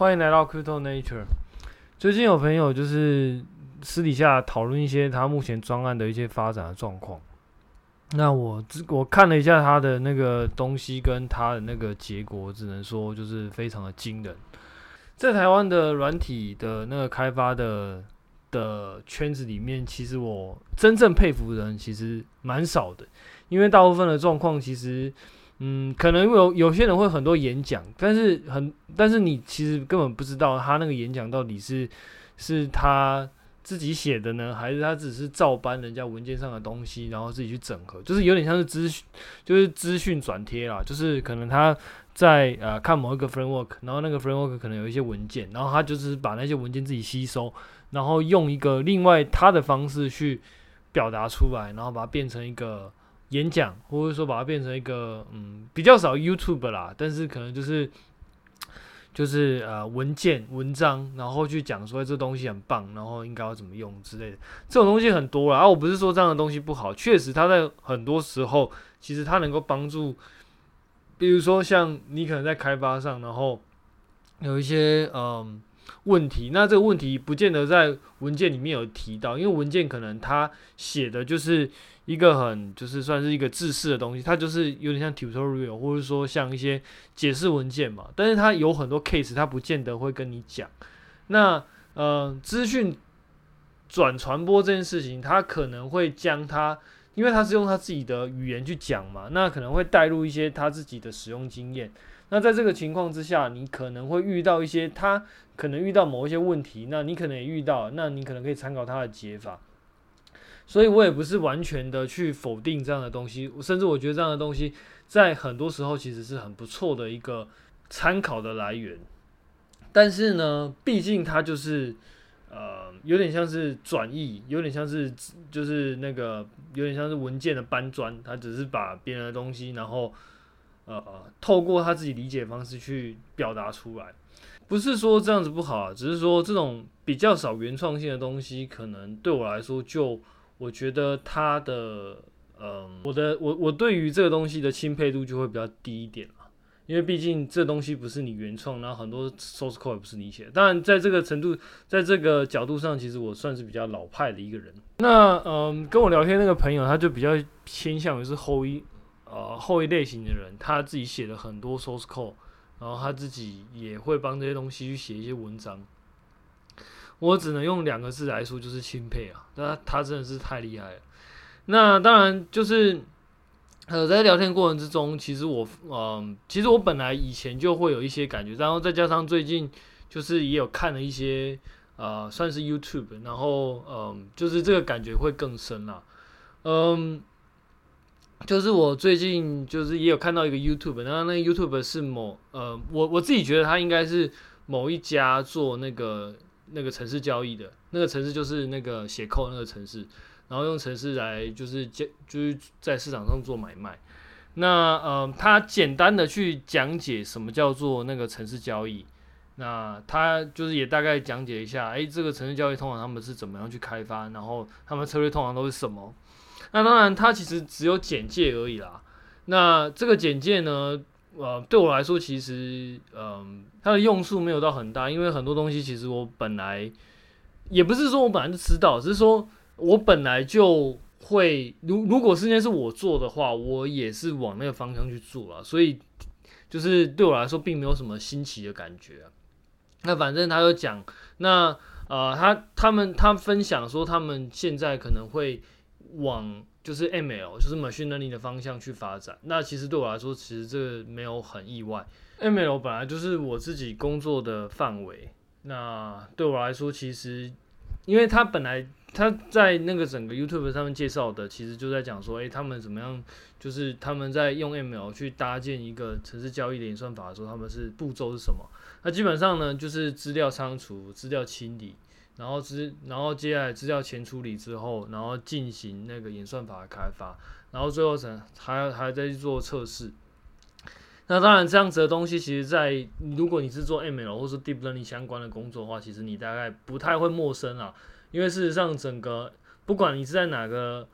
欢迎来到 Crypto Nature。最近有朋友就是私底下讨论一些他目前专案的一些发展的状况。那我我看了一下他的那个东西跟他的那个结果，只能说就是非常的惊人。在台湾的软体的那个开发的的圈子里面，其实我真正佩服的人其实蛮少的，因为大部分的状况其实。嗯，可能有有些人会很多演讲，但是很，但是你其实根本不知道他那个演讲到底是是他自己写的呢，还是他只是照搬人家文件上的东西，然后自己去整合，就是有点像是资讯，就是资讯转贴啦，就是可能他在呃看某一个 framework，然后那个 framework 可能有一些文件，然后他就是把那些文件自己吸收，然后用一个另外他的方式去表达出来，然后把它变成一个。演讲，或者说把它变成一个嗯比较少 YouTube 啦，但是可能就是就是呃文件文章，然后去讲说这东西很棒，然后应该要怎么用之类的，这种东西很多啦。啊，我不是说这样的东西不好，确实它在很多时候其实它能够帮助，比如说像你可能在开发上，然后有一些嗯问题，那这个问题不见得在文件里面有提到，因为文件可能他写的就是。一个很就是算是一个制式的东西，它就是有点像 tutorial，或者说像一些解释文件嘛。但是它有很多 case，它不见得会跟你讲。那呃，资讯转传播这件事情，它可能会将它，因为它是用它自己的语言去讲嘛，那可能会带入一些他自己的使用经验。那在这个情况之下，你可能会遇到一些他可能遇到某一些问题，那你可能也遇到，那你可能可以参考他的解法。所以我也不是完全的去否定这样的东西，甚至我觉得这样的东西在很多时候其实是很不错的一个参考的来源。但是呢，毕竟它就是呃有点像是转译，有点像是就是那个有点像是文件的搬砖，它只是把别人的东西，然后呃透过他自己理解的方式去表达出来。不是说这样子不好啊，只是说这种比较少原创性的东西，可能对我来说就。我觉得他的，嗯，我的我我对于这个东西的钦佩度就会比较低一点了，因为毕竟这东西不是你原创，然后很多 source code 也不是你写的。当然，在这个程度，在这个角度上，其实我算是比较老派的一个人。那，嗯，跟我聊天那个朋友，他就比较偏向于是后一，呃，后一类型的人，他自己写了很多 source code，然后他自己也会帮这些东西去写一些文章。我只能用两个字来说，就是钦佩啊！他他真的是太厉害了。那当然就是，呃，在聊天过程之中，其实我，嗯、呃，其实我本来以前就会有一些感觉，然后再加上最近就是也有看了一些，呃，算是 YouTube，然后，嗯、就是这个感觉会更深了。嗯，就是我最近就是也有看到一个 YouTube，然后那个 YouTube 是某，呃，我我自己觉得他应该是某一家做那个。那个城市交易的那个城市就是那个写扣那个城市，然后用城市来就是就就是在市场上做买卖。那呃，他简单的去讲解什么叫做那个城市交易。那他就是也大概讲解一下，哎，这个城市交易通常他们是怎么样去开发，然后他们策略通常都是什么。那当然，它其实只有简介而已啦。那这个简介呢？呃，对我来说，其实，嗯、它的用处没有到很大，因为很多东西其实我本来也不是说我本来就知道，只是说我本来就会，如如果事件是我做的话，我也是往那个方向去做了，所以就是对我来说并没有什么新奇的感觉、啊。那反正他就讲，那呃，他他们他分享说，他们现在可能会往。就是 ML，就是 machine learning 的方向去发展。那其实对我来说，其实这个没有很意外。ML 本来就是我自己工作的范围。那对我来说，其实因为他本来他在那个整个 YouTube 上面介绍的，其实就在讲说，诶，他们怎么样，就是他们在用 ML 去搭建一个城市交易的算法的时候，他们是步骤是什么？那基本上呢，就是资料仓储、资料清理。然后资，然后接下来资料前处理之后，然后进行那个演算法的开发，然后最后才还还要再去做测试。那当然，这样子的东西，其实在如果你是做 ML 或是 Deep Learning 相关的工作的话，其实你大概不太会陌生啊。因为事实上，整个不管你是在哪个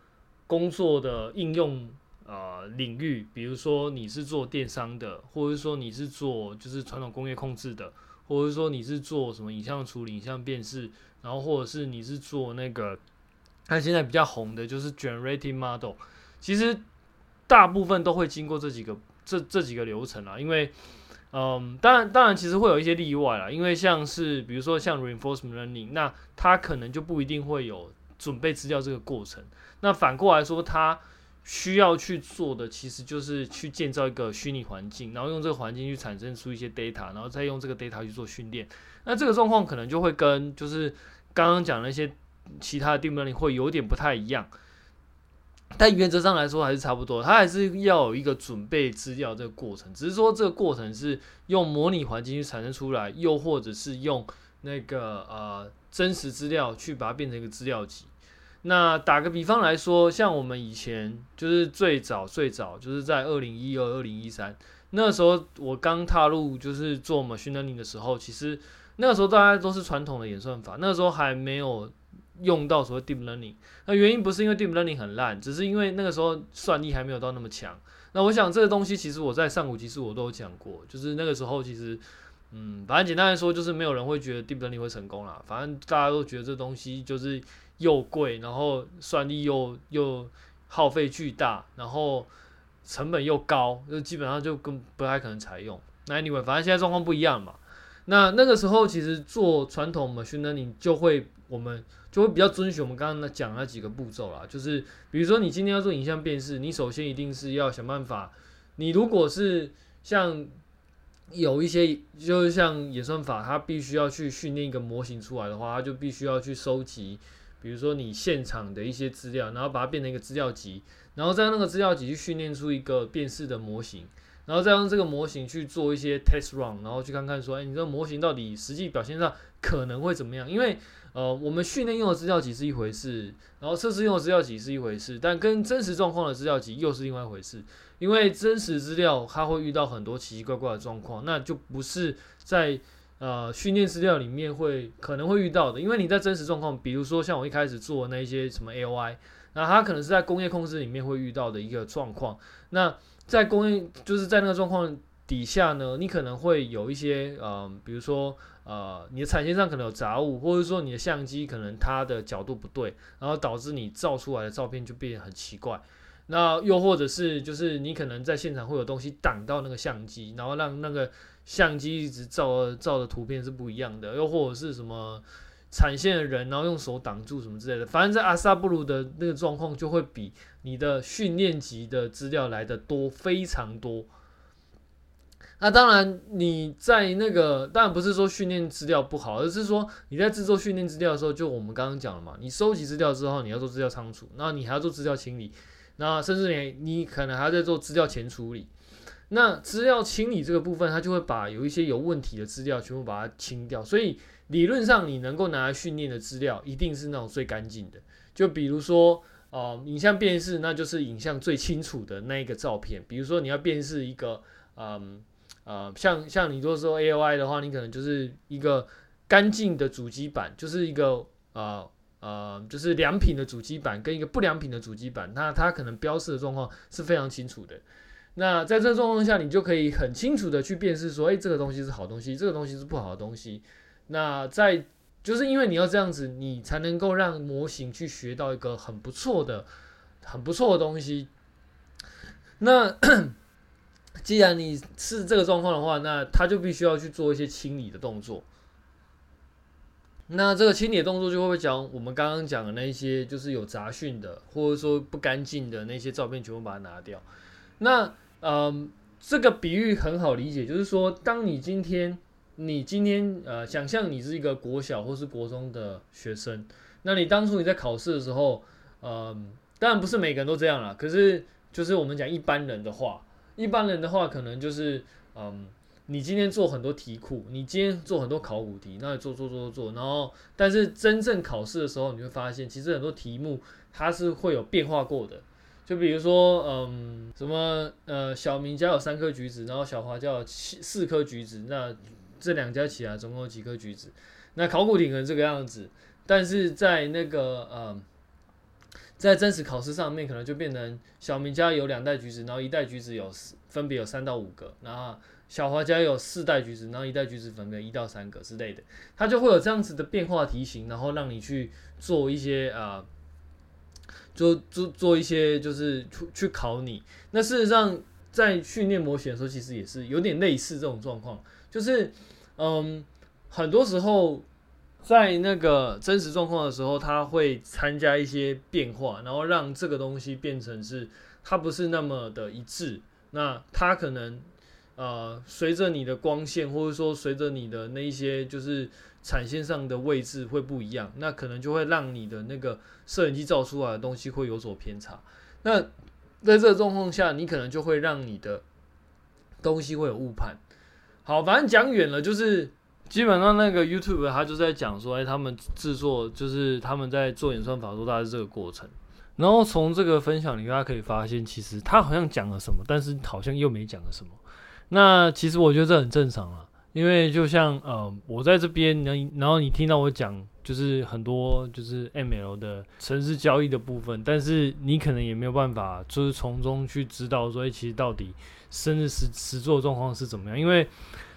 工作的应用、呃、领域，比如说你是做电商的，或者说你是做就是传统工业控制的。或者说你是做什么影像处理、影像辨识，然后或者是你是做那个，它现在比较红的就是 Generative Model，其实大部分都会经过这几个这这几个流程啦，因为。嗯，当然，当然，其实会有一些例外啦，因为像是比如说像 reinforcement learning，那它可能就不一定会有准备资料这个过程。那反过来说，它需要去做的其实就是去建造一个虚拟环境，然后用这个环境去产生出一些 data，然后再用这个 data 去做训练。那这个状况可能就会跟就是刚刚讲那些其他的 deep learning 会有点不太一样。但原则上来说还是差不多，它还是要有一个准备资料这个过程，只是说这个过程是用模拟环境去产生出来，又或者是用那个呃真实资料去把它变成一个资料集。那打个比方来说，像我们以前就是最早最早就是在二零一二、二零一三那时候，我刚踏入就是做 machine learning 的时候，其实那个时候大家都是传统的演算法，那个时候还没有。用到所谓 deep learning，那原因不是因为 deep learning 很烂，只是因为那个时候算力还没有到那么强。那我想这个东西其实我在上古其实我都有讲过，就是那个时候其实，嗯，反正简单来说就是没有人会觉得 deep learning 会成功啦。反正大家都觉得这东西就是又贵，然后算力又又耗费巨大，然后成本又高，就基本上就更不太可能采用。那 anyway，反正现在状况不一样嘛。那那个时候其实做传统 machine learning 就会我们。就会比较遵循我们刚刚那讲那几个步骤啦，就是比如说你今天要做影像辨识，你首先一定是要想办法，你如果是像有一些就是像演算法，它必须要去训练一个模型出来的话，它就必须要去收集，比如说你现场的一些资料，然后把它变成一个资料集，然后再用那个资料集去训练出一个辨识的模型，然后再用这个模型去做一些 test run，然后去看看说，哎，你这个模型到底实际表现上可能会怎么样？因为呃，我们训练用的资料集是一回事，然后测试用的资料集是一回事，但跟真实状况的资料集又是另外一回事。因为真实资料它会遇到很多奇奇怪怪的状况，那就不是在呃训练资料里面会可能会遇到的。因为你在真实状况，比如说像我一开始做的那些什么 AI，那它可能是在工业控制里面会遇到的一个状况。那在工业就是在那个状况底下呢，你可能会有一些呃，比如说。呃，你的产线上可能有杂物，或者说你的相机可能它的角度不对，然后导致你照出来的照片就变得很奇怪。那又或者是就是你可能在现场会有东西挡到那个相机，然后让那个相机一直照照的图片是不一样的。又或者是什么产线的人，然后用手挡住什么之类的。反正在阿萨布鲁的那个状况就会比你的训练集的资料来的多，非常多。那当然，你在那个当然不是说训练资料不好，而是说你在制作训练资料的时候，就我们刚刚讲了嘛，你收集资料之后，你要做资料仓储，那你还要做资料清理，那甚至你你可能还要再做资料前处理。那资料清理这个部分，它就会把有一些有问题的资料全部把它清掉。所以理论上，你能够拿来训练的资料，一定是那种最干净的。就比如说，呃，影像辨识，那就是影像最清楚的那一个照片。比如说，你要辨识一个，嗯。呃，像像你如果说 AOI 的话，你可能就是一个干净的主机板，就是一个呃呃，就是良品的主机板跟一个不良品的主机板，那它可能标示的状况是非常清楚的。那在这个状况下，你就可以很清楚的去辨识说，哎，这个东西是好东西，这个东西是不好的东西。那在就是因为你要这样子，你才能够让模型去学到一个很不错的、很不错的东西。那。既然你是这个状况的话，那他就必须要去做一些清理的动作。那这个清理的动作就会不会讲我们刚刚讲的那些，就是有杂讯的，或者说不干净的那些照片，全部把它拿掉。那嗯，这个比喻很好理解，就是说，当你今天你今天呃，想象你是一个国小或是国中的学生，那你当初你在考试的时候，嗯，当然不是每个人都这样啦，可是就是我们讲一般人的话。一般人的话，可能就是，嗯，你今天做很多题库，你今天做很多考古题，那你做做做做做，然后，但是真正考试的时候，你会发现，其实很多题目它是会有变化过的。就比如说，嗯，什么，呃，小明家有三颗橘子，然后小华家有七四颗橘子，那这两家起来总共有几颗橘子？那考古题可能这个样子，但是在那个，嗯。在真实考试上面，可能就变成小明家有两袋橘子，然后一袋橘子有分别有三到五个，然后小华家有四袋橘子，然后一袋橘子分别一到三个之类的，它就会有这样子的变化题型，然后让你去做一些啊，做做做一些就是去去考你。那事实上在训练模型的时候，其实也是有点类似这种状况，就是嗯，很多时候在那个真实状况的时候，它会参加一些变化，然后让这个东西变成是它不是那么的一致，那它可能。呃，随着你的光线，或者说随着你的那一些就是产线上的位置会不一样，那可能就会让你的那个摄影机照出来的东西会有所偏差。那在这个状况下，你可能就会让你的东西会有误判。好，反正讲远了，就是基本上那个 YouTube 他就在讲说，哎，他们制作就是他们在做演算法，说大概是这个过程。然后从这个分享里，大家可以发现，其实他好像讲了什么，但是好像又没讲了什么。那其实我觉得这很正常啦，因为就像呃，我在这边，然然后你听到我讲，就是很多就是 ML 的城市交易的部分，但是你可能也没有办法，就是从中去知道说，其实到底生日实实做状况是怎么样，因为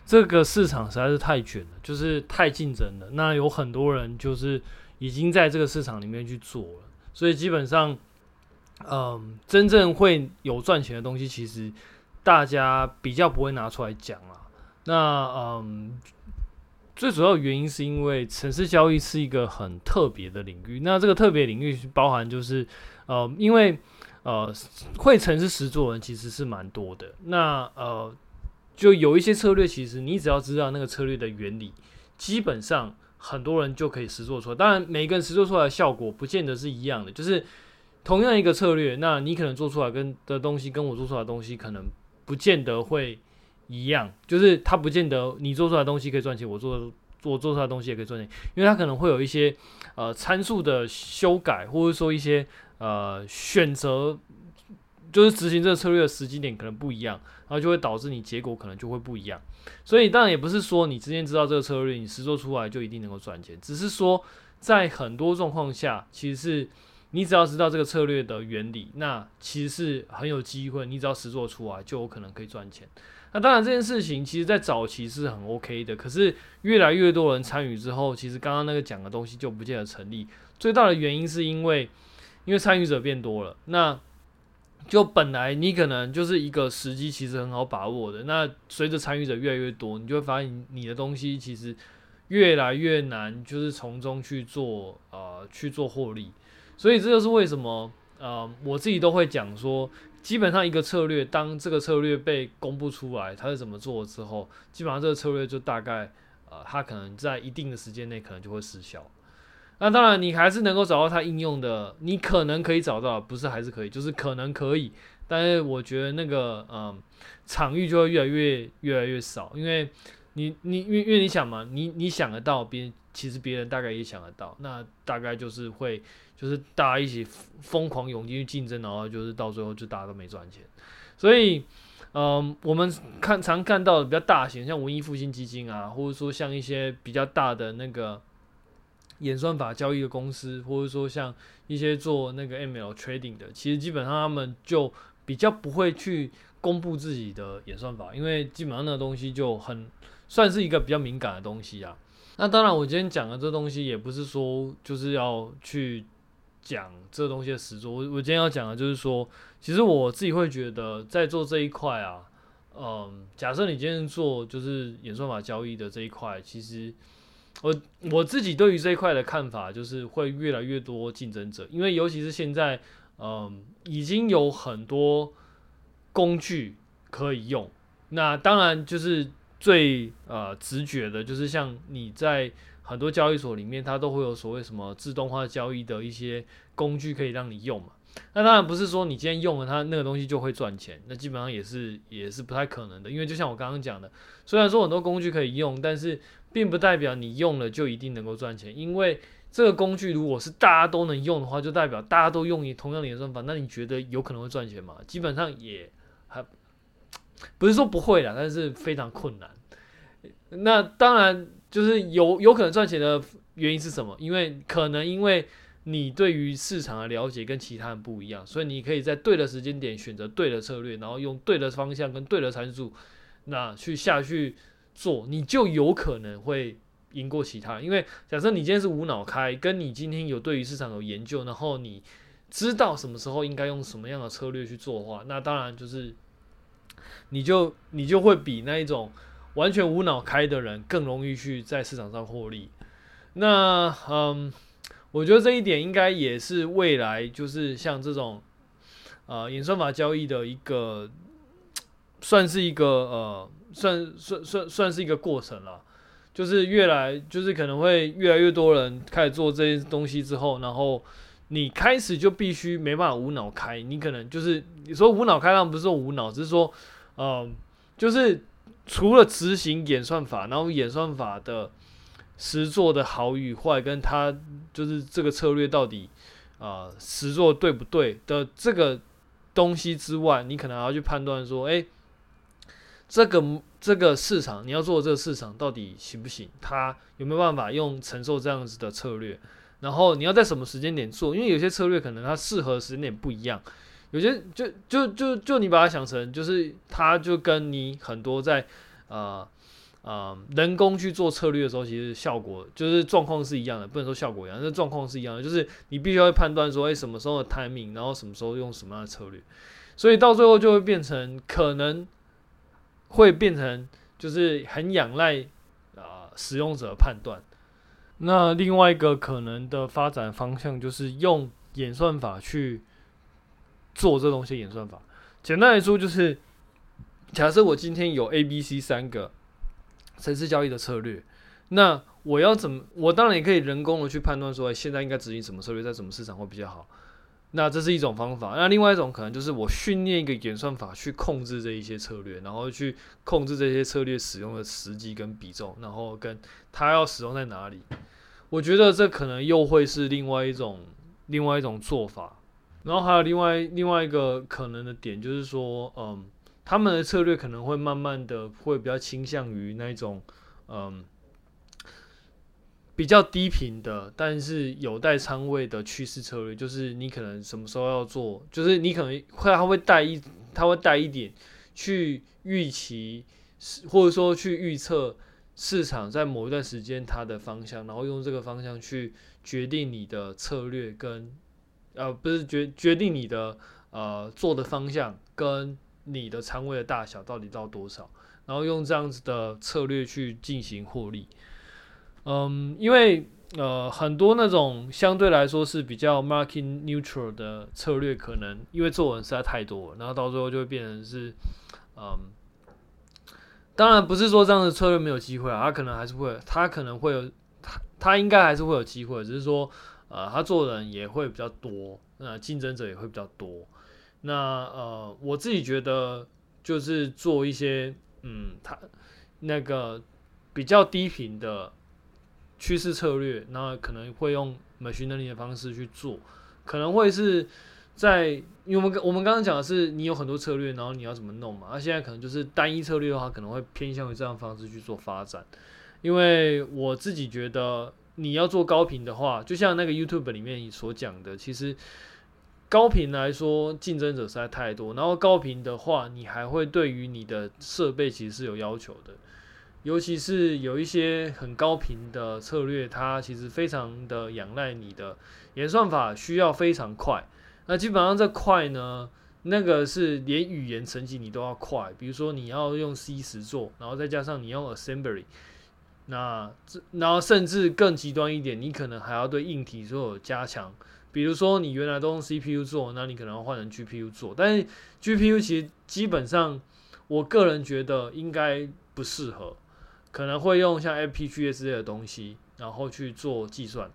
这个市场实在是太卷了，就是太竞争了。那有很多人就是已经在这个市场里面去做了，所以基本上，嗯、真正会有赚钱的东西，其实。大家比较不会拿出来讲啊，那嗯，最主要原因是因为城市交易是一个很特别的领域。那这个特别领域包含就是，呃，因为呃会城市实作的人其实是蛮多的。那呃，就有一些策略，其实你只要知道那个策略的原理，基本上很多人就可以实做出来。当然，每个人实做出来的效果不见得是一样的。就是同样一个策略，那你可能做出来跟的东西，跟我做出来的东西可能。不见得会一样，就是它不见得你做出来的东西可以赚钱，我做我做出来的东西也可以赚钱，因为它可能会有一些呃参数的修改，或者说一些呃选择，就是执行这个策略的时机点可能不一样，然后就会导致你结果可能就会不一样。所以当然也不是说你之前知道这个策略，你实做出来就一定能够赚钱，只是说在很多状况下，其实是。你只要知道这个策略的原理，那其实是很有机会。你只要实做出来，就有可能可以赚钱。那当然，这件事情其实在早期是很 OK 的。可是越来越多人参与之后，其实刚刚那个讲的东西就不见得成立。最大的原因是因为，因为参与者变多了。那就本来你可能就是一个时机，其实很好把握的。那随着参与者越来越多，你就会发现你的东西其实越来越难，就是从中去做呃去做获利。所以这就是为什么，呃，我自己都会讲说，基本上一个策略，当这个策略被公布出来，它是怎么做之后，基本上这个策略就大概，呃，它可能在一定的时间内可能就会失效。那当然，你还是能够找到它应用的，你可能可以找到，不是还是可以，就是可能可以，但是我觉得那个，嗯、场域就会越来越越来越少，因为你你因因为你想嘛，你你想得到，别人其实别人大概也想得到，那大概就是会。就是大家一起疯狂涌进去竞争，然后就是到最后就大家都没赚钱。所以，嗯，我们看常看到的比较大型，像文艺复兴基金啊，或者说像一些比较大的那个演算法交易的公司，或者说像一些做那个 ML trading 的，其实基本上他们就比较不会去公布自己的演算法，因为基本上那个东西就很算是一个比较敏感的东西啊。那当然，我今天讲的这东西也不是说就是要去。讲这东西的实作，我我今天要讲的就是说，其实我自己会觉得，在做这一块啊，嗯，假设你今天做就是演算法交易的这一块，其实我我自己对于这一块的看法就是会越来越多竞争者，因为尤其是现在，嗯，已经有很多工具可以用，那当然就是最呃直觉的，就是像你在。很多交易所里面，它都会有所谓什么自动化交易的一些工具可以让你用嘛。那当然不是说你今天用了它那个东西就会赚钱，那基本上也是也是不太可能的。因为就像我刚刚讲的，虽然说很多工具可以用，但是并不代表你用了就一定能够赚钱。因为这个工具如果是大家都能用的话，就代表大家都用你同样的演算法，那你觉得有可能会赚钱吗？基本上也还不是说不会啦，但是非常困难。那当然。就是有有可能赚钱的原因是什么？因为可能因为你对于市场的了解跟其他人不一样，所以你可以在对的时间点选择对的策略，然后用对的方向跟对的参数，那去下去做，你就有可能会赢过其他人。因为假设你今天是无脑开，跟你今天有对于市场有研究，然后你知道什么时候应该用什么样的策略去做的话，那当然就是你就你就会比那一种完全无脑开的人更容易去在市场上获利。那嗯，我觉得这一点应该也是未来就是像这种呃演算法交易的一个。算是一个呃，算算算算是一个过程了，就是越来就是可能会越来越多人开始做这些东西之后，然后你开始就必须没办法无脑开，你可能就是你说无脑开，当然不是说无脑，只是说呃，就是除了执行演算法，然后演算法的实作的好与坏，跟它就是这个策略到底啊、呃、实作对不对的这个东西之外，你可能还要去判断说，哎。这个这个市场，你要做这个市场到底行不行？它有没有办法用承受这样子的策略？然后你要在什么时间点做？因为有些策略可能它适合时间点不一样。有些就就就就你把它想成，就是它就跟你很多在呃呃人工去做策略的时候，其实效果就是状况是一样的，不能说效果一样，那状况是一样的，就是你必须要判断说，哎，什么时候的 timing，然后什么时候用什么样的策略，所以到最后就会变成可能。会变成就是很仰赖啊使用者判断。那另外一个可能的发展方向就是用演算法去做这东西。演算法简单来说就是，假设我今天有 A、B、C 三个城市交易的策略，那我要怎么？我当然也可以人工的去判断说，现在应该执行什么策略，在什么市场会比较好。那这是一种方法，那另外一种可能就是我训练一个演算法去控制这一些策略，然后去控制这些策略使用的时机跟比重，然后跟它要使用在哪里。我觉得这可能又会是另外一种另外一种做法。然后还有另外另外一个可能的点就是说，嗯，他们的策略可能会慢慢的会比较倾向于那种，嗯。比较低频的，但是有带仓位的趋势策略，就是你可能什么时候要做，就是你可能会他会带一，他会带一点去预期，或者说去预测市场在某一段时间它的方向，然后用这个方向去决定你的策略跟呃不是决决定你的呃做的方向跟你的仓位的大小到底到多少，然后用这样子的策略去进行获利。嗯，因为呃很多那种相对来说是比较 market neutral 的策略，可能因为做文实在太多了，然后到最后就会变成是，嗯，当然不是说这样的策略没有机会啊，他可能还是会，他可能会有，他他应该还是会有机会，只是说呃他做人也会比较多，那竞争者也会比较多，那呃我自己觉得就是做一些嗯他那个比较低频的。趋势策略，那可能会用 machine learning 的方式去做，可能会是在，因为我们我们刚刚讲的是你有很多策略，然后你要怎么弄嘛？那、现在可能就是单一策略的话，可能会偏向于这样方式去做发展。因为我自己觉得，你要做高频的话，就像那个 YouTube 里面所讲的，其实高频来说竞争者实在太多，然后高频的话，你还会对于你的设备其实是有要求的。尤其是有一些很高频的策略，它其实非常的仰赖你的演算法，需要非常快。那基本上这快呢，那个是连语言层级你都要快。比如说你要用 C 十做，然后再加上你用 Assembly，那这然后甚至更极端一点，你可能还要对硬体做加强。比如说你原来都用 CPU 做，那你可能要换成 GPU 做。但是 GPU 其实基本上，我个人觉得应该不适合。可能会用像 FPGA 之类的东西，然后去做计算。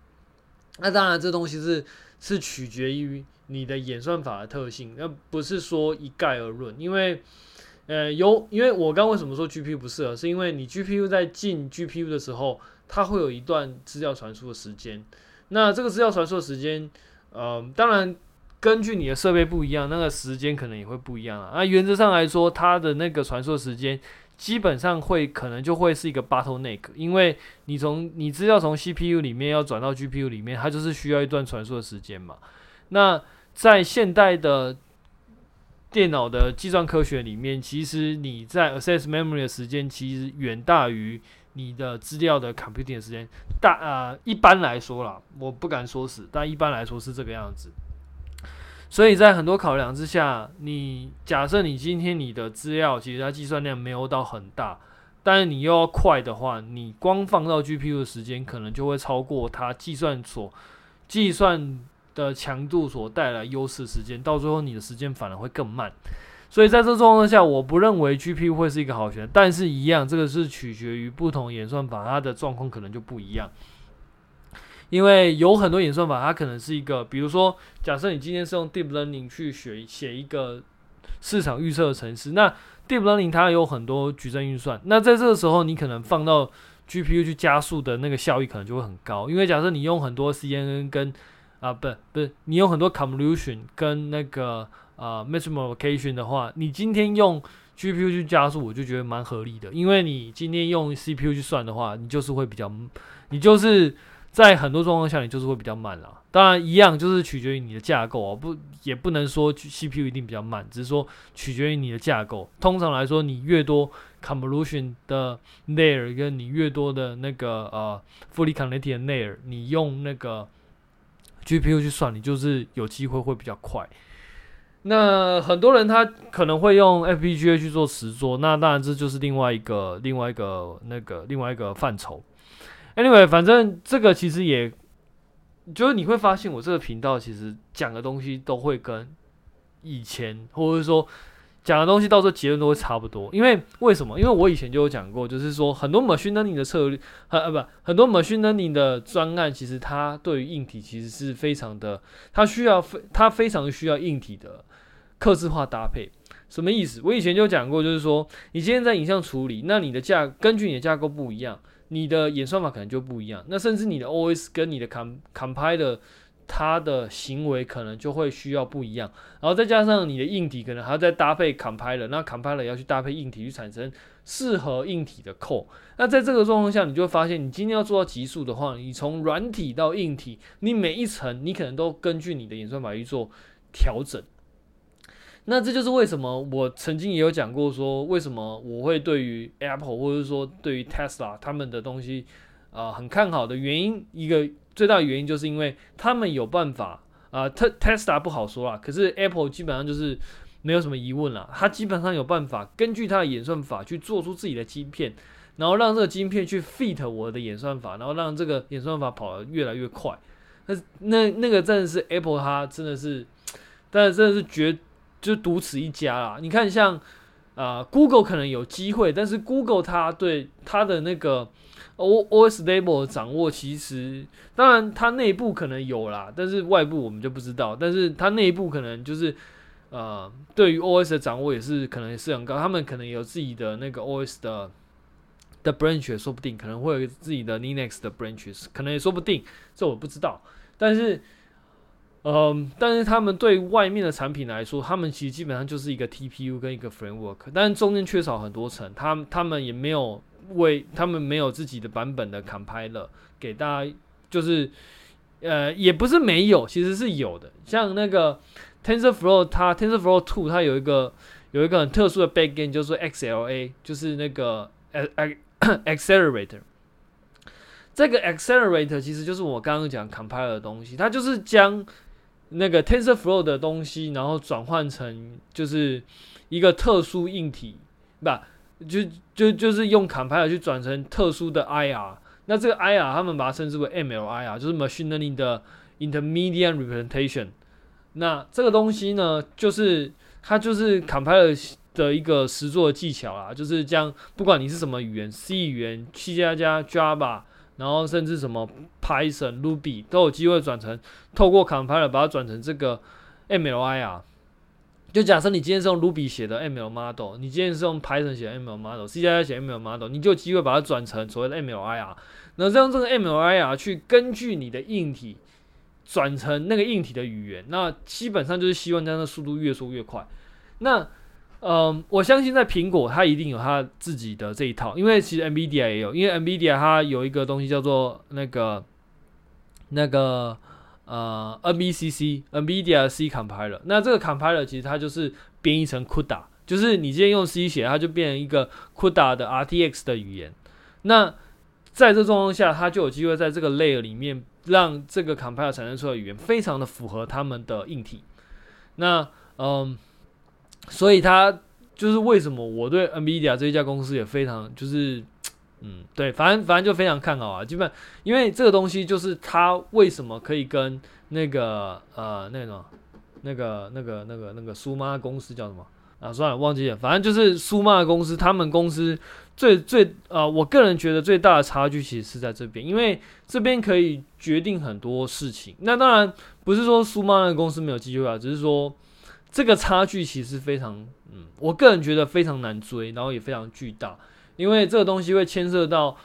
那当然，这东西是是取决于你的演算法的特性，那不是说一概而论。因为，呃，有，因为我刚为什么说 GPU 不适合，是因为你 GPU 在进 GPU 的时候，它会有一段资料传输的时间。那这个资料传输的时间，呃，当然根据你的设备不一样，那个时间可能也会不一样啊。那原则上来说，它的那个传输时间。基本上会可能就会是一个 bottleneck，因为你从你资料从 CPU 里面要转到 GPU 里面，它就是需要一段传输的时间嘛。那在现代的电脑的计算科学里面，其实你在 access memory 的时间其实远大于你的资料的 computing 的时间。大呃，一般来说啦，我不敢说死，但一般来说是这个样子。所以在很多考量之下，你假设你今天你的资料其实它计算量没有到很大，但是你又要快的话，你光放到 GPU 的时间可能就会超过它计算所计算的强度所带来优势时间，到最后你的时间反而会更慢。所以在这状况下，我不认为 GPU 会是一个好选择。但是，一样，这个是取决于不同演算法，它的状况可能就不一样。因为有很多演算法，它可能是一个，比如说，假设你今天是用 Deep Learning 去学写一个市场预测的程式，那 Deep Learning 它有很多矩阵运算，那在这个时候，你可能放到 GPU 去加速的那个效益可能就会很高。因为假设你用很多 CNN 跟啊，不不是，你用很多 Convolution 跟那个啊 Multiplication 的话，你今天用 GPU 去加速，我就觉得蛮合理的。因为你今天用 CPU 去算的话，你就是会比较，你就是。在很多状况下，你就是会比较慢啦。当然，一样就是取决于你的架构啊，不也不能说 CPU 一定比较慢，只是说取决于你的架构。通常来说，你越多 convolution 的 layer，跟你越多的那个呃 fully connected layer，你用那个 GPU 去算，你就是有机会会比较快。那很多人他可能会用 FPGA 去做实作，那当然这就是另外一个另外一个那个另外一个范畴。Anyway，反正这个其实也，就是你会发现我这个频道其实讲的东西都会跟以前，或者说讲的东西到时候结论都会差不多。因为为什么？因为我以前就有讲过，就是说很多 machine learning 的策略，呃不，很多 machine learning 的专案，其实它对于硬体其实是非常的，它需要非它非常需要硬体的客制化搭配。什么意思？我以前就讲过，就是说你今天在影像处理，那你的架根据你的架构不一样。你的演算法可能就不一样，那甚至你的 OS 跟你的 com compiler 它的行为可能就会需要不一样，然后再加上你的硬体可能还要再搭配 compiler，那 compiler 要去搭配硬体去产生适合硬体的 code。那在这个状况下，你就会发现，你今天要做到极速的话，你从软体到硬体，你每一层你可能都根据你的演算法去做调整。那这就是为什么我曾经也有讲过，说为什么我会对于 Apple 或者说对于 Tesla 他们的东西，啊、很看好的原因，一个最大的原因就是因为他们有办法啊，特、Tesla 不好说啦，可是 Apple 基本上就是没有什么疑问啦，它基本上有办法根据它的演算法去做出自己的晶片，然后让这个晶片去 fit 我的演算法，然后让这个演算法跑得越来越快。那那那个真的是 Apple 它真的是，但是真的是绝。就独此一家啦。你看像，啊，Google 可能有机会，但是 Google 它对它的那个 O OS stable 的掌握，其实当然它内部可能有啦，但是外部我们就不知道。但是它内部可能就是呃，对于 OS 的掌握也是可能也是很高。他们可能有自己的那个 OS 的的 branch，说不定可能会有自己的 Linux 的 branches，可能也说不定，这我不知道。但是。嗯，但是他们对外面的产品来说，他们其实基本上就是一个 TPU 跟一个 framework，但是中间缺少很多层，他们他们也没有为他们没有自己的版本的 compiler 给大家，就是呃也不是没有，其实是有的，像那个 TensorFlow，它 TensorFlow Two 它有一个有一个很特殊的 backend，就是 XLA，就是那个 accelerator，这个 accelerator 其实就是我刚刚讲 compiler 的东西，它就是将那个 TensorFlow 的东西，然后转换成就是一个特殊硬体，不，就就就是用 compiler 去转成特殊的 IR。那这个 IR 他们把它称之为 MLIR，就是 Machine Learning 的 Intermediate Representation。那这个东西呢，就是它就是 compiler 的一个实作技巧啦，就是将不管你是什么语言，C 语言、C 加加、Java。然后甚至什么 Python、Ruby 都有机会转成，透过 compiler 把它转成这个 MLIR。就假设你今天是用 Ruby 写的 ML model，你今天是用 Python 写的 ML model，C 加加写 ML model，你就有机会把它转成所谓的 MLIR。那这样这个 MLIR 去根据你的硬体转成那个硬体的语言，那基本上就是希望这样的速度越说越快。那嗯，我相信在苹果，它一定有它自己的这一套，因为其实 NVIDIA 也有，因为 NVIDIA 它有一个东西叫做那个那个呃 NVCC NVIDIA C Compiler，那这个 Compiler 其实它就是编译成 CUDA，就是你今天用 C 写，它就变成一个 CUDA 的 RTX 的语言。那在这状况下，它就有机会在这个 layer 里面让这个 compiler 产生出来的语言非常的符合他们的硬体。那嗯，所以它就是为什么我对 NVIDIA 这一家公司也非常就是。嗯，对，反正反正就非常看好啊，基本因为这个东西就是它为什么可以跟那个呃那个那个那个那个那个苏妈公司叫什么啊？算了，忘记了。反正就是苏妈公司，他们公司最最呃，我个人觉得最大的差距其实是在这边，因为这边可以决定很多事情。那当然不是说苏妈的公司没有机会啊，只是说这个差距其实非常嗯，我个人觉得非常难追，然后也非常巨大。因为这个东西会牵涉到，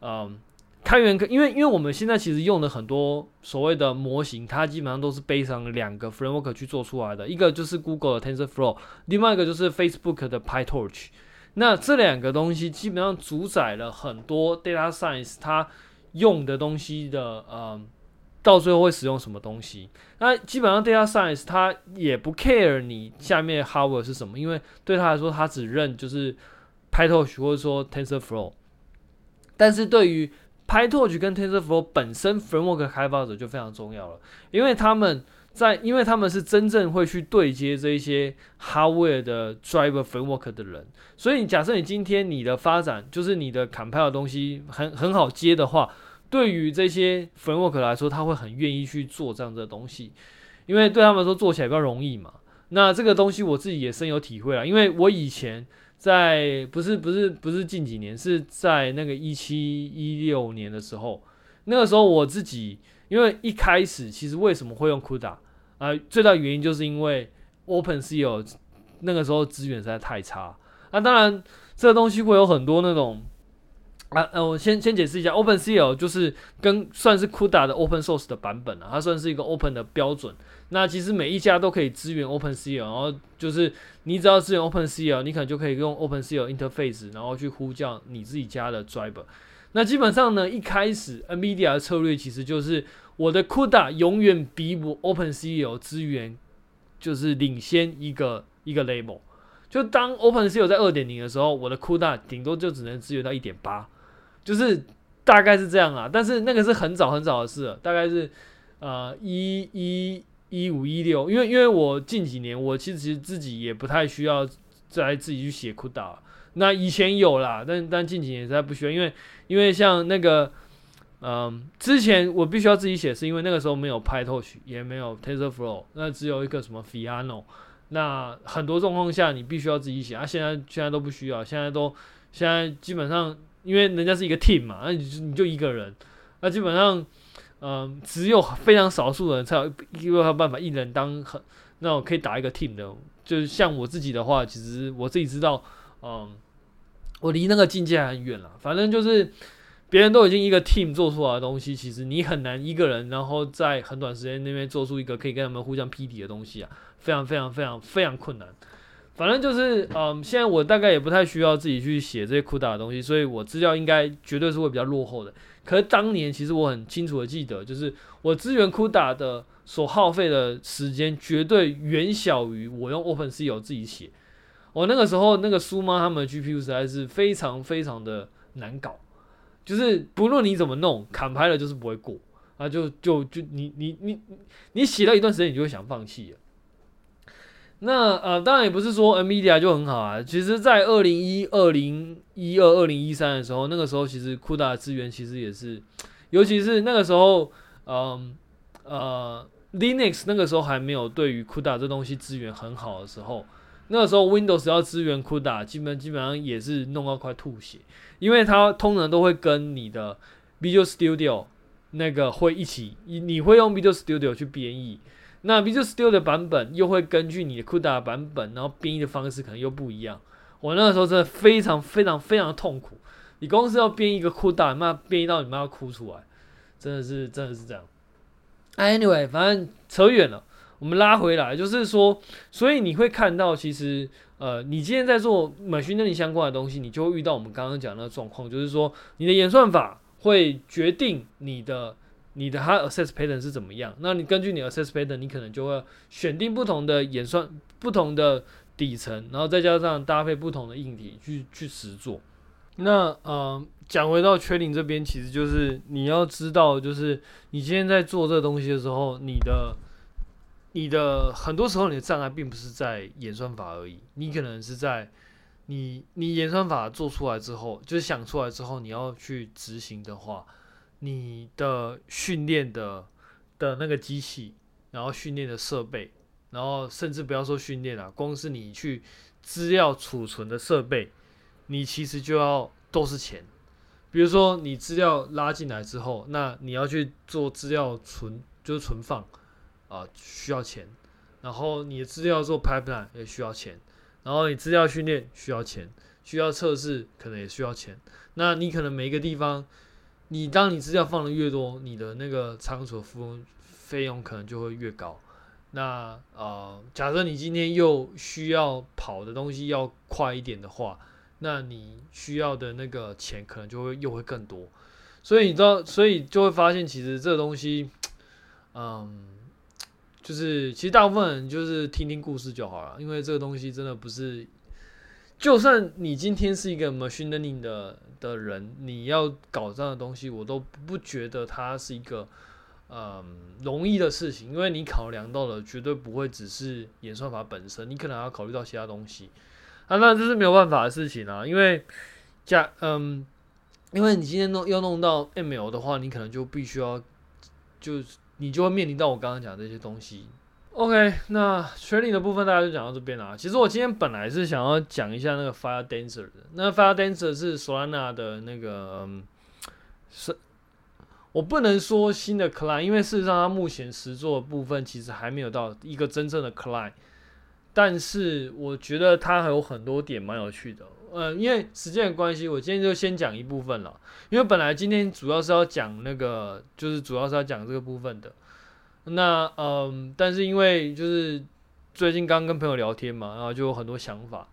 嗯，开源，因为因为我们现在其实用的很多所谓的模型，它基本上都是背上两个 framework 去做出来的，一个就是 Google 的 TensorFlow，另外一个就是 Facebook 的 PyTorch。那这两个东西基本上主宰了很多 data science 它用的东西的，嗯，到最后会使用什么东西。那基本上 data science 它也不 care 你下面 hardware 是什么，因为对他来说，他只认就是。PyTorch 或者说 TensorFlow，但是对于 PyTorch 跟 TensorFlow 本身 framework 开发者就非常重要了，因为他们在，因为他们是真正会去对接这一些 hardware 的 driver framework 的人，所以假设你今天你的发展就是你的 compile 的东西很很好接的话，对于这些 framework 来说，他会很愿意去做这样的东西，因为对他们说做起来比较容易嘛。那这个东西我自己也深有体会了，因为我以前。在不是不是不是近几年，是在那个一七一六年的时候，那个时候我自己因为一开始其实为什么会用 CUDA 啊、呃？最大原因就是因为 OpenCL 那个时候资源实在太差。那、当然这个东西会有很多那种啊呃，我先先解释一下，OpenCL 就是跟算是 CUDA 的 Open Source 的版本啊，它算是一个 Open 的标准。那其实每一家都可以支援 OpenCL，然后就是你只要支援 OpenCL，你可能就可以用 OpenCL interface，然后去呼叫你自己家的 driver。那基本上呢，一开始 NVIDIA 的策略其实就是我的 CUDA 永远比我 OpenCL 资源就是领先一个一个 level。就当 OpenCL 在二点零的时候，我的 CUDA 顶多就只能支援到一点八，就是大概是这样啊。但是那个是很早很早的事了，大概是呃一一。一五一六，因为因为我近几年我其实自己也不太需要再自己去写 CUDA，那以前有啦，但但近几年实在不需要，因为因为像那个，嗯，之前我必须要自己写，是因为那个时候没有 PyTorch，也没有 TensorFlow，那只有一个什么 Fiano，那很多状况下你必须要自己写，啊，现在现在都不需要，现在都现在基本上因为人家是一个 team 嘛，那你就你就一个人，那基本上。嗯，只有非常少数人才有有有办法一人当很那种可以打一个 team 的，就是像我自己的话，其实我自己知道，嗯，我离那个境界很远了。反正就是别人都已经一个 team 做出来的东西，其实你很难一个人，然后在很短时间内做出一个可以跟他们互相匹敌的东西啊，非常非常非常非常困难。反正就是，嗯，现在我大概也不太需要自己去写这些 CUDA 的东西，所以我资料应该绝对是会比较落后的。可是当年其实我很清楚的记得，就是我支援 CUDA 的所耗费的时间绝对远小于我用 OpenCL 自己写。我那个时候那个苏妈他们的 GPU 实在是非常非常的难搞，就是不论你怎么弄，砍牌了就是不会过，啊就就就你你你你写了一段时间，你就会想放弃了。那呃，当然也不是说 NVIDIA 就很好啊。其实，在二零一二零一二、二零一三的时候，那个时候其实 CUDA 的资源其实也是，尤其是那个时候，嗯呃，，Linux 那个时候还没有对于 CUDA 这东西资源很好的时候，那个时候 Windows 要支援 CUDA，基本基本上也是弄到快吐血，因为它通常都会跟你的 Visual Studio 那个会一起，你你会用 Visual Studio 去编译。那 Visual Studio 的版本又会根据你的 CUDA 版本，然后编译的方式可能又不一样。我那个时候真的非常非常非常痛苦。你公司要编一个 CUDA，妈编译到你妈要哭出来，真的是真的是这样。Anyway，反正扯远了，我们拉回来，就是说，所以你会看到，其实呃，你今天在做 machine learning 相关的东西，你就会遇到我们刚刚讲的状况，就是说，你的演算法会决定你的。你的它 access pattern 是怎么样？那你根据你 access pattern，你可能就会选定不同的演算、不同的底层，然后再加上搭配不同的硬体去去实做。那呃，讲回到 trading 这边，其实就是你要知道，就是你今天在做这东西的时候，你的你的很多时候你的障碍并不是在演算法而已，你可能是在你你演算法做出来之后，就是想出来之后，你要去执行的话，你的训练的的那个机器，然后训练的设备，然后甚至不要说训练了，光是你去资料储存的设备。你其实就要都是钱，比如说你资料拉进来之后，那你要去做资料存，就是存放啊，需要钱。然后你的资料做 pipeline 也需要钱，然后你资料训练需要钱，需要测试可能也需要钱。那你可能每一个地方，你当你资料放的越多，你的那个仓储费用费用可能就会越高。那呃，假设你今天又需要跑的东西要快一点的话。那你需要的那个钱可能就会又会更多，所以你知道，所以就会发现其实这个东西，嗯，就是其实大部分人就是听听故事就好了，因为这个东西真的不是，就算你今天是一个 machine learning 的的人，你要搞这样的东西，我都不觉得它是一个嗯容易的事情，因为你考量到的绝对不会只是演算法本身，你可能还要考虑到其他东西。啊，那这是没有办法的事情啊，因为假嗯，因为你今天弄要弄到 ML 的话，你可能就必须要，就是你就会面临到我刚刚讲的这些东西。OK，那 training 的部分大家就讲到这边了。其实我今天本来是想要讲一下那个 Firedancer 的，那 Firedancer 是 Solana 的那个嗯，是，我不能说新的 client，因为事实上它目前实作部分其实还没有到一个真正的 client。但是我觉得它还有很多点蛮有趣的，呃，因为时间的关系，我今天就先讲一部分了。因为本来今天主要是要讲那个，就是主要是要讲这个部分的。那嗯，但是因为就是最近刚跟朋友聊天嘛，然后就有很多想法。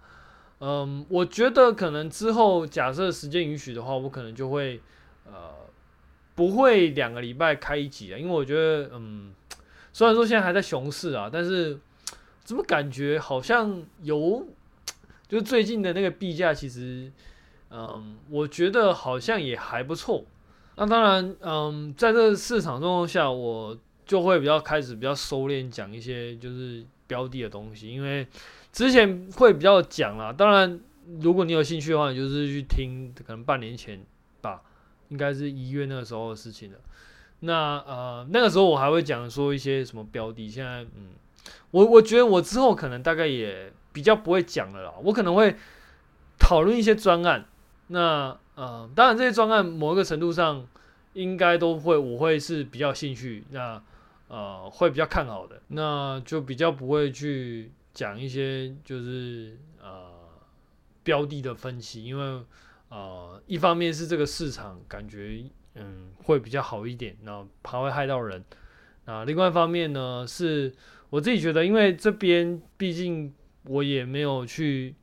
嗯，我觉得可能之后假设时间允许的话，我可能就会呃不会两个礼拜开一集啊，因为我觉得嗯，虽然说现在还在熊市啊，但是。怎么感觉好像有，就是最近的那个币价，其实，嗯，我觉得好像也还不错。那当然，嗯，在这个市场状况下，我就会比较开始比较收敛讲一些就是标的的东西，因为之前会比较讲啦。当然，如果你有兴趣的话，你就是去听，可能半年前吧，应该是一月那个时候的事情了。那呃，那个时候我还会讲说一些什么标的，现在嗯。我我觉得我之后可能大概也比较不会讲了啦，我可能会讨论一些专案。那呃，当然这些专案某一个程度上应该都会，我会是比较兴趣，那呃会比较看好的，那就比较不会去讲一些就是呃标的的分析，因为呃一方面是这个市场感觉嗯会比较好一点，然后怕会害到人。那另外一方面呢是。我自己觉得，因为这边毕竟我也没有去，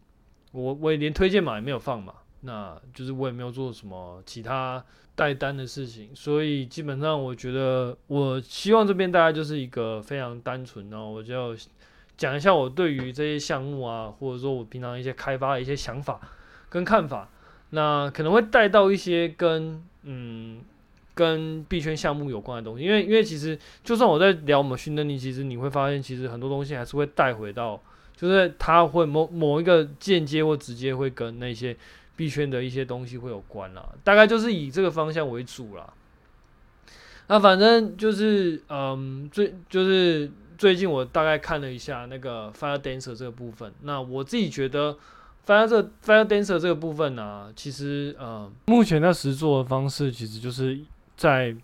我我也连推荐码也没有放嘛，那就是我也没有做什么其他带单的事情，所以基本上我觉得，我希望这边大家就是一个非常单纯，然后我就讲一下我对于这些项目啊，或者说我平常一些开发的一些想法跟看法，那可能会带到一些跟嗯。跟币圈项目有关的东西，因为因为其实就算我在聊我们训练力，其实你会发现，其实很多东西还是会带回到，就是它会某某一个间接或直接会跟那些币圈的一些东西会有关啦，大概就是以这个方向为主啦。那反正就是嗯，最就是最近我大概看了一下那个 Firedancer 这个部分，那我自己觉得。Fire 这 Firedancer 这个部分呢、其实呃，目前它实做的方式其实就是在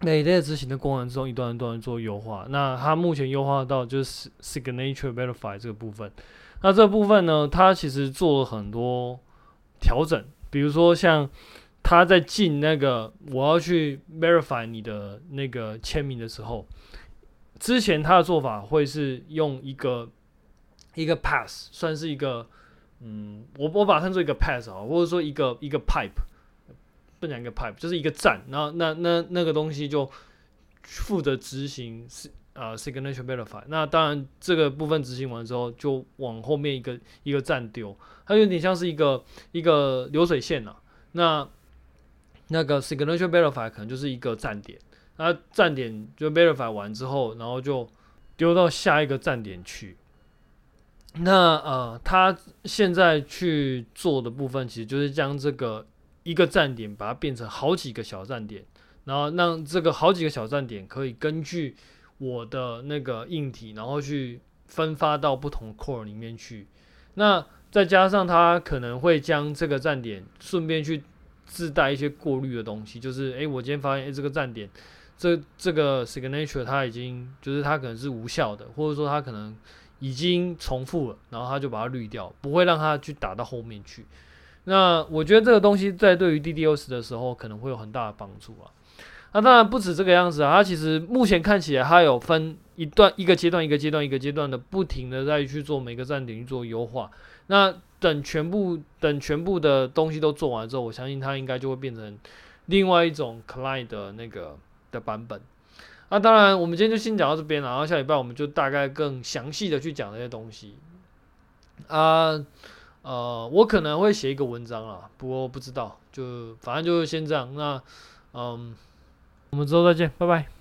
每一类执行的功能之中一段一段做优化。那它目前优化到就是 Signature Verify 这个部分。那这部分呢，它其实做了很多调整，比如说像他在进那个我要去 Verify 你的那个签名的时候，之前他的做法会是用一个一个 Pass，算是一个。嗯，我我把它称作一个 pass 啊，或者说一个一个 pipe，不讲一个 pipe，就是一个站，然后那那那个东西就负责执行是呃 signature verify。那当然这个部分执行完之后，就往后面一个一个站丢，它有点像是一个一个流水线了、啊。那那个 signature verify 可能就是一个站点，那站点就 verify 完之后，然后就丢到下一个站点去。那呃，他现在去做的部分，其实就是将这个一个站点把它变成好几个小站点，然后让这个好几个小站点可以根据我的那个硬体，然后去分发到不同 core 里面去。那再加上他可能会将这个站点顺便去自带一些过滤的东西，就是诶，我今天发现诶，这个站点这这个 signature 它已经就是它可能是无效的，或者说它可能。已经重复了，然后他就把它滤掉，不会让它去打到后面去。那我觉得这个东西在对于 DDoS 的时候可能会有很大的帮助啊。那当然不止这个样子啊，它其实目前看起来它有分一段一个阶段一个阶段一个阶段的不停的在去做每个站点去做优化。那等全部等全部的东西都做完之后，我相信它应该就会变成另外一种 client 的那个的版本。那、当然，我们今天就先讲到这边了，然后下礼拜我们就大概更详细的去讲这些东西。啊，呃，我可能会写一个文章啊，不过不知道，就反正就先这样。那，嗯，我们之后再见，拜拜。